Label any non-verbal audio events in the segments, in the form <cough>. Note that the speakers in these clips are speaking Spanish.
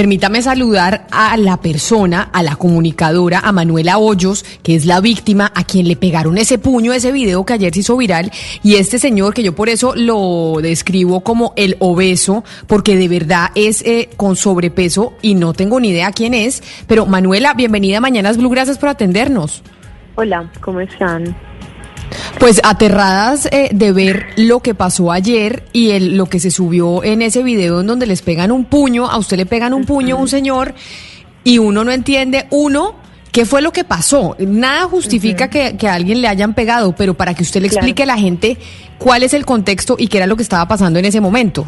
Permítame saludar a la persona, a la comunicadora, a Manuela Hoyos, que es la víctima, a quien le pegaron ese puño, ese video que ayer se hizo viral, y este señor, que yo por eso lo describo como el obeso, porque de verdad es eh, con sobrepeso y no tengo ni idea quién es, pero Manuela, bienvenida a Mañanas Blue, gracias por atendernos. Hola, ¿cómo están? Pues aterradas eh, de ver lo que pasó ayer y el, lo que se subió en ese video en donde les pegan un puño, a usted le pegan un puño un señor y uno no entiende, uno, qué fue lo que pasó. Nada justifica que, que a alguien le hayan pegado, pero para que usted le Claro. explique a la gente cuál es el contexto y qué era lo que estaba pasando en ese momento.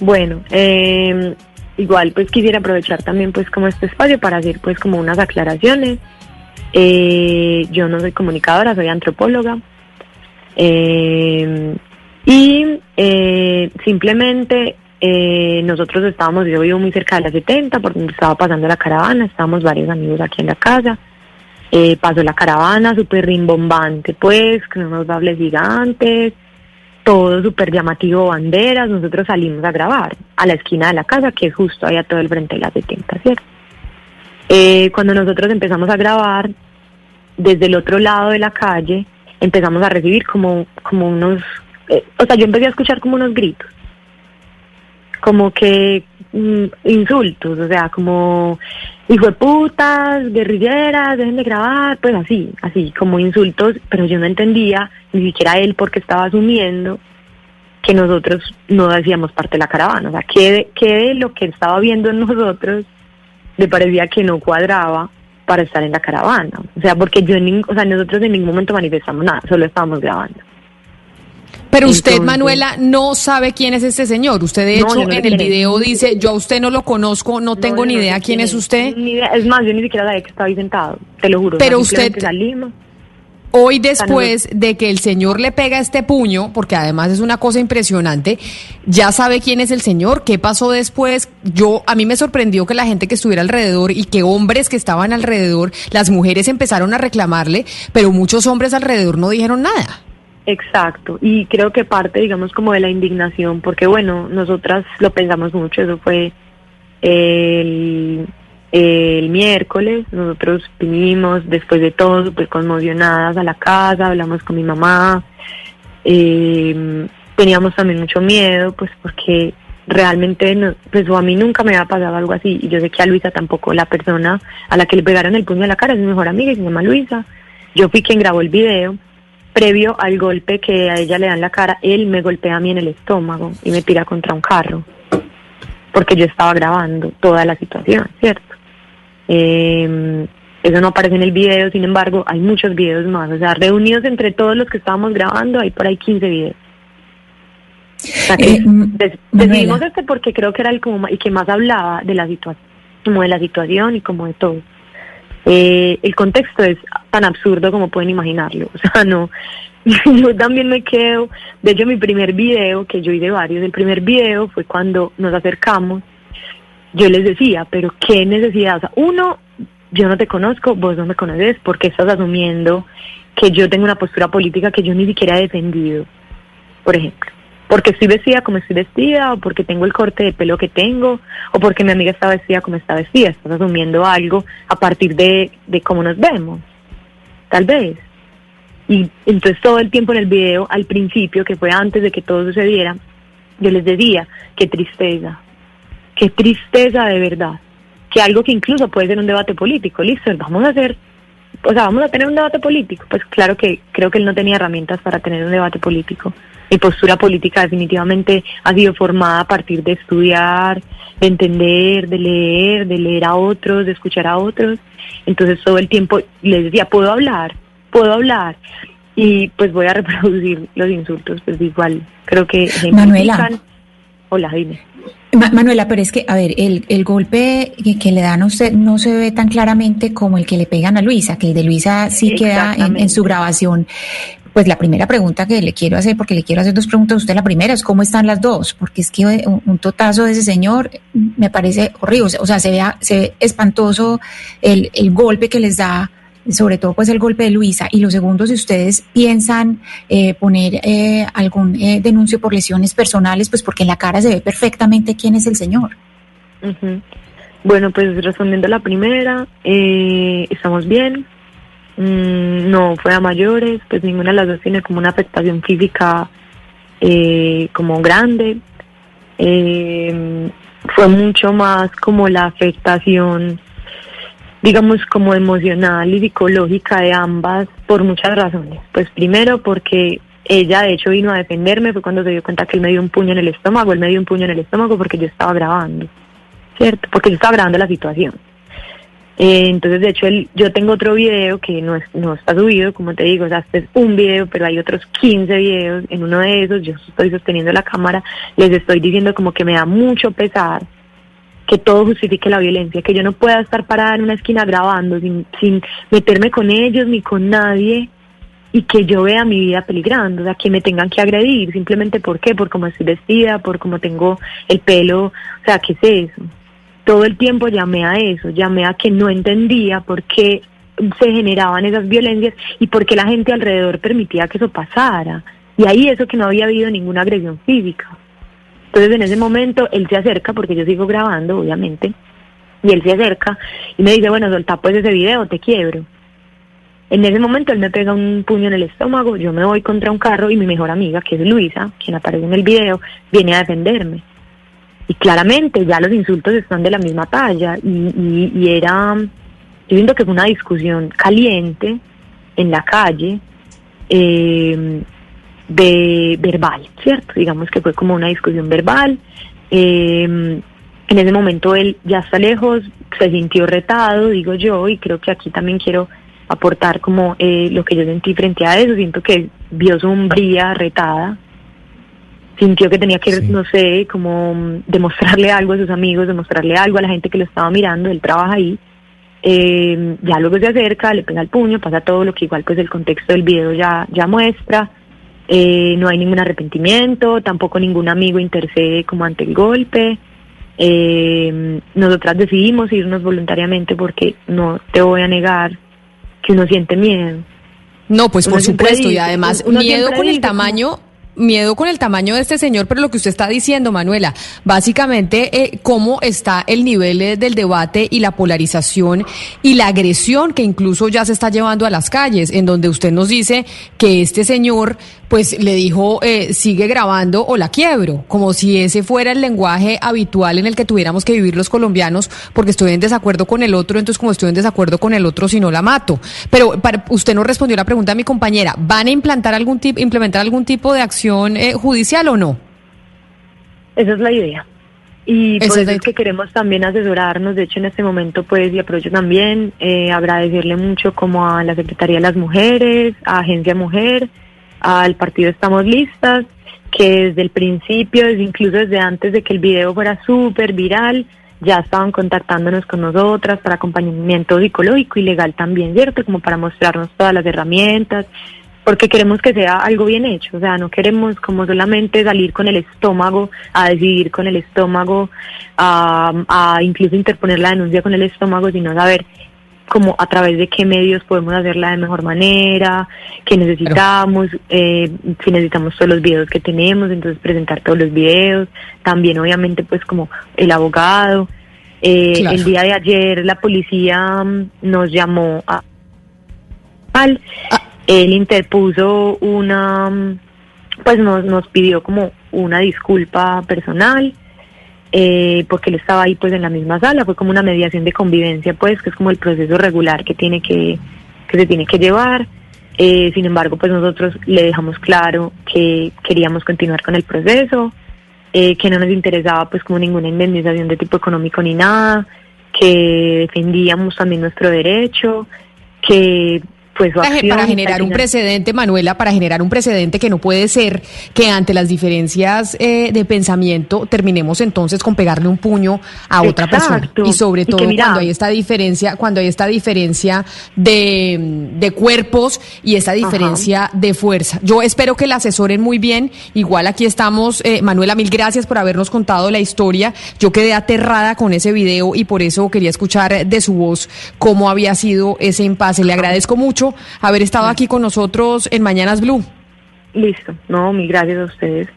Bueno, eh, igual pues quisiera aprovechar también pues como este espacio para hacer pues como unas aclaraciones. Eh, yo no soy comunicadora, soy antropóloga. Eh, y eh, simplemente eh, nosotros estábamos, yo vivo muy cerca de la 70, por donde estaba pasando la caravana, estábamos varios amigos aquí en la casa. Eh, pasó la caravana súper rimbombante, pues, con unos bables gigantes, todo súper llamativo, banderas. Nosotros salimos a grabar a la esquina de la casa, que es justo allá todo el frente de la 70, ¿cierto? Eh, cuando nosotros empezamos a grabar, desde el otro lado de la calle, empezamos a recibir como, como unos, eh, o sea, yo empecé a escuchar como unos gritos, como que mm, insultos, o sea, como hijo de putas, guerrilleras, dejen de grabar, pues así, así, como insultos, pero yo no entendía ni siquiera él porque estaba asumiendo que nosotros no hacíamos parte de la caravana, o sea, que que lo que estaba viendo en nosotros le parecía que no cuadraba para estar en la caravana, o sea, porque yo, en o sea, nosotros en ningún momento manifestamos nada, solo estábamos grabando. Pero usted, Entonces- Manuela, no sabe quién es este señor. Usted, de hecho, no en el video dice, yo a usted no lo conozco, no tengo ni idea quién es usted. Ni idea, es más, yo ni siquiera sabía que estaba ahí sentado, te lo juro. Pero usted- salimos. Hoy después de que el señor le pega este puño, porque además es una cosa impresionante, ya sabe quién es el señor, qué pasó después. Yo a mí me sorprendió que la gente que estuviera alrededor y que hombres que estaban alrededor, las mujeres empezaron a reclamarle, pero muchos hombres alrededor no dijeron nada. Exacto, y creo que parte, digamos, como de la indignación, porque bueno, nosotras lo pensamos mucho, eso fue el, el miércoles, nosotros vinimos después de todo súper conmocionadas a la casa, hablamos con mi mamá, eh, teníamos también mucho miedo, pues porque realmente, no, pues a mí nunca me había pasado algo así, y yo sé que a Luisa tampoco, la persona a la que le pegaron el puño en la cara es mi mejor amiga y se llama Luisa, yo fui quien grabó el video, previo al golpe que a ella le dan la cara, él me golpea a mí en el estómago y me tira contra un carro, porque yo estaba grabando toda la situación, ¿cierto? Eh, eso no aparece en el video, sin embargo, hay muchos videos más, o sea, reunidos entre todos los que estábamos grabando, hay por ahí 15 videos. O sea, que Eh, des- decidimos este porque creo que era el como y que más hablaba de la situación, como de la situación y como de todo. Eh, el contexto es tan absurdo como pueden imaginarlo. <laughs> O sea, no. <laughs> Yo también me quedo. De hecho, mi primer video, que yo hice varios, el primer video fue cuando nos acercamos. Yo les decía, pero qué necesidad. O sea, uno, yo no te conozco, vos no me conoces, porque estás asumiendo que yo tengo una postura política que yo ni siquiera he defendido, por ejemplo porque estoy vestida como estoy vestida, o porque tengo el corte de pelo que tengo, o porque mi amiga está vestida como está vestida. Estás asumiendo algo a partir de, de cómo nos vemos, tal vez. Y entonces todo el tiempo en el video, al principio, que fue antes de que todo sucediera, yo les decía, qué tristeza, qué tristeza de verdad, que algo que incluso puede ser un debate político, listo, vamos a hacer, o sea, vamos a tener un debate político, pues claro que creo que él no tenía herramientas para tener un debate político. Mi postura política definitivamente ha sido formada a partir de estudiar, de entender, de leer, de leer a otros, de escuchar a otros. Entonces todo el tiempo les decía, puedo hablar, puedo hablar. Y pues voy a <laughs> reproducir los insultos, pues igual creo que Manuela. Hola, dime. Manuela, pero es que, a ver, el, el golpe que, le dan a usted no se ve tan claramente como el que le pegan a Luisa, que el de Luisa sí queda en, su grabación. Pues la primera pregunta que le quiero hacer, porque le quiero hacer dos preguntas a usted, la primera es cómo están las dos, porque es que un, totazo de ese señor me parece horrible, o sea, se ve, se ve espantoso el, el golpe que les da sobre todo pues el golpe de Luisa. Y lo segundo, si ustedes piensan eh, poner eh, algún eh, denuncio por lesiones personales, pues porque en la cara se ve perfectamente quién es el señor. Bueno, pues respondiendo a la primera, estamos bien. Mm, no fue a mayores, pues ninguna de las dos tiene como una afectación física como grande. fue mucho más como la afectación digamos, como emocional y psicológica de ambas por muchas razones. Pues primero porque ella de hecho vino a defenderme, fue cuando se dio cuenta que él me dio un puño en el estómago, él me dio un puño en el estómago porque yo estaba grabando, ¿cierto? Porque yo estaba grabando la situación. Eh, entonces, de hecho, él, yo tengo otro video que no, no está subido, como te digo, o sea, este es un video, pero hay otros 15 videos. En uno de esos, yo estoy sosteniendo la cámara, les estoy diciendo como que me da mucho pesar que todo justifique la violencia, que yo no pueda estar parada en una esquina grabando sin, sin meterme con ellos ni con nadie y que yo vea mi vida peligrando, o sea, que me tengan que agredir, simplemente por qué, por cómo estoy vestida, por cómo tengo el pelo, o sea, ¿qué es eso? Todo el tiempo llamé a eso, llamé a que no entendía por qué se generaban esas violencias y por qué la gente alrededor permitía que eso pasara. Y ahí eso que no había habido ninguna agresión física. Entonces en ese momento él se acerca, porque yo sigo grabando, obviamente, y él se acerca y me dice, bueno, soltá pues ese video, te quiebro. En ese momento él me pega un puño en el estómago, yo me voy contra un carro y mi mejor amiga, que es Luisa, quien aparece en el video, viene a defenderme. Y claramente ya los insultos están de la misma talla y, era, yo viendo que fue una discusión caliente en la calle, eh, de verbal, ¿cierto? Digamos que fue como una discusión verbal. Em, en ese momento él ya está lejos, se sintió retado, digo yo, y creo que aquí también quiero aportar como eh, lo que yo sentí frente a eso. Siento que vio su hombría retada, sintió que tenía que, no sé, como demostrarle algo a sus amigos, demostrarle algo a la gente que lo estaba mirando, él trabaja ahí. Eh, ya luego se acerca, le pega el puño, pasa todo lo que igual pues el contexto del video ya, ya muestra. Eh, no hay ningún arrepentimiento, tampoco ningún amigo intercede como ante el golpe. Eh, nosotras decidimos irnos voluntariamente porque no te voy a negar que uno siente miedo. No, pues por supuesto, y además miedo con el tamaño, miedo con el tamaño de este señor, pero lo que usted está diciendo, Manuela, básicamente eh, cómo está el nivel eh, del debate y la polarización y la agresión que incluso ya se está llevando a las calles, en donde usted nos dice que este señor pues le dijo eh, sigue grabando o la quiebro, como si ese fuera el lenguaje habitual en el que tuviéramos que vivir los colombianos, porque estoy en desacuerdo con el otro, entonces como estoy en desacuerdo con el otro, si no la mato. Pero para, usted no respondió la pregunta de mi compañera, ¿van a implantar algún tipo, implementar algún tipo de acción? Eh, judicial o no? Esa es la idea. Y por eso es que queremos también asesorarnos, de hecho en este momento pues y aprovecho también eh, agradecerle mucho como a la Secretaría de las Mujeres, a Agencia Mujer, al partido Estamos Listas, que desde el principio, desde incluso desde antes de que el video fuera súper viral, ya estaban contactándonos con nosotras para acompañamiento psicológico y legal también, ¿cierto? Como para mostrarnos todas las herramientas, porque queremos que sea algo bien hecho, o sea, no queremos como solamente salir con el estómago, a decidir con el estómago, a, incluso interponer la denuncia con el estómago, sino saber como a través de qué medios podemos hacerla de mejor manera, qué necesitamos, eh, si necesitamos todos los videos que tenemos, entonces presentar todos los videos, también obviamente pues como el abogado. Eh, el día de ayer la policía mm, nos llamó a... Al, ah, él interpuso una, pues nos, nos pidió como una disculpa personal, eh, porque él estaba ahí pues en la misma sala, fue como una mediación de convivencia pues, que es como el proceso regular que tiene que, que se tiene que llevar. Eh, sin embargo, pues nosotros le dejamos claro que queríamos continuar con el proceso, eh, que no nos interesaba pues como ninguna indemnización de tipo económico ni nada, que defendíamos también nuestro derecho, que fue su acción. Para generar un precedente, Manuela, para generar un precedente que no puede ser que ante las diferencias eh, de pensamiento terminemos entonces con pegarle un puño a otra persona. Y sobre Y todo mira- cuando hay esta diferencia, cuando hay esta diferencia de, de cuerpos y esta diferencia de fuerza. Yo espero que la asesoren muy bien. Igual aquí estamos, eh, Manuela, mil gracias por habernos contado la historia. Yo quedé aterrada con ese video y por eso quería escuchar de su voz cómo había sido ese impasse. Le <laughs> agradezco mucho haber estado aquí con nosotros en Mañanas Blue. Listo. No, mil gracias a ustedes.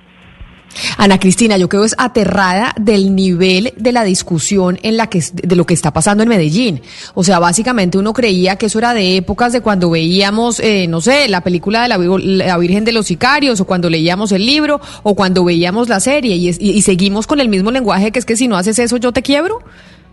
Ana Cristina, yo quedo es aterrada del nivel de la discusión en la que de lo que está pasando en Medellín. O sea, básicamente uno creía que eso era de épocas de cuando veíamos, eh, no sé, la película de la, Vi- la Virgen de los Sicarios, o cuando leíamos el libro, o cuando veíamos la serie, y, es- y- y seguimos con el mismo lenguaje que es que si no haces eso yo te quiebro.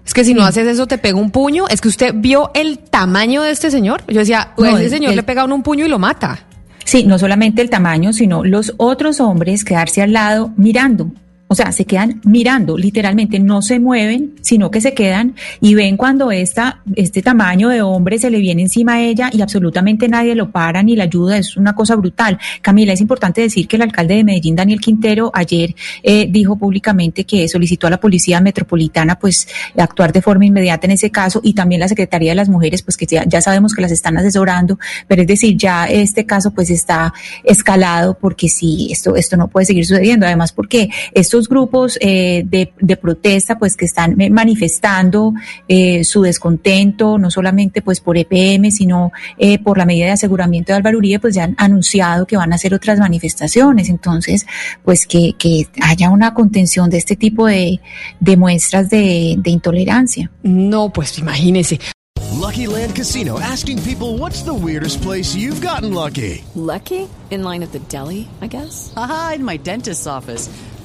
Es que si no haces eso te pego un puño. Es que usted vio el tamaño de este señor. Yo decía, No, ese señor el- le pega un puño y lo mata. Sí, no solamente el tamaño, sino los otros hombres quedarse al lado mirando. O sea, se quedan mirando, literalmente no se mueven, sino que se quedan y ven cuando esta, este tamaño de hombre se le viene encima a ella y absolutamente nadie lo para ni la ayuda. Es una cosa brutal. Camila, es importante decir que el alcalde de Medellín, Daniel Quintero, ayer eh, dijo públicamente que solicitó a la Policía Metropolitana pues actuar de forma inmediata en ese caso y también la Secretaría de las Mujeres, pues que ya, sabemos que las están asesorando, pero es decir, ya este caso pues está escalado porque sí, esto, esto no puede seguir sucediendo. Además, porque estos grupos eh, de, de protesta pues que están eh, manifestando eh, su descontento, no solamente pues por EPM, sino eh, por la medida de aseguramiento de Álvaro Uribe, pues ya han anunciado que van a hacer otras manifestaciones. Entonces, pues que, que haya una contención de este tipo de, de muestras de, de intolerancia. No, pues imagínese. Lucky Land Casino asking people what's the weirdest place you've gotten lucky? Lucky? In line at the deli, I guess? Aha, in my dentist's office.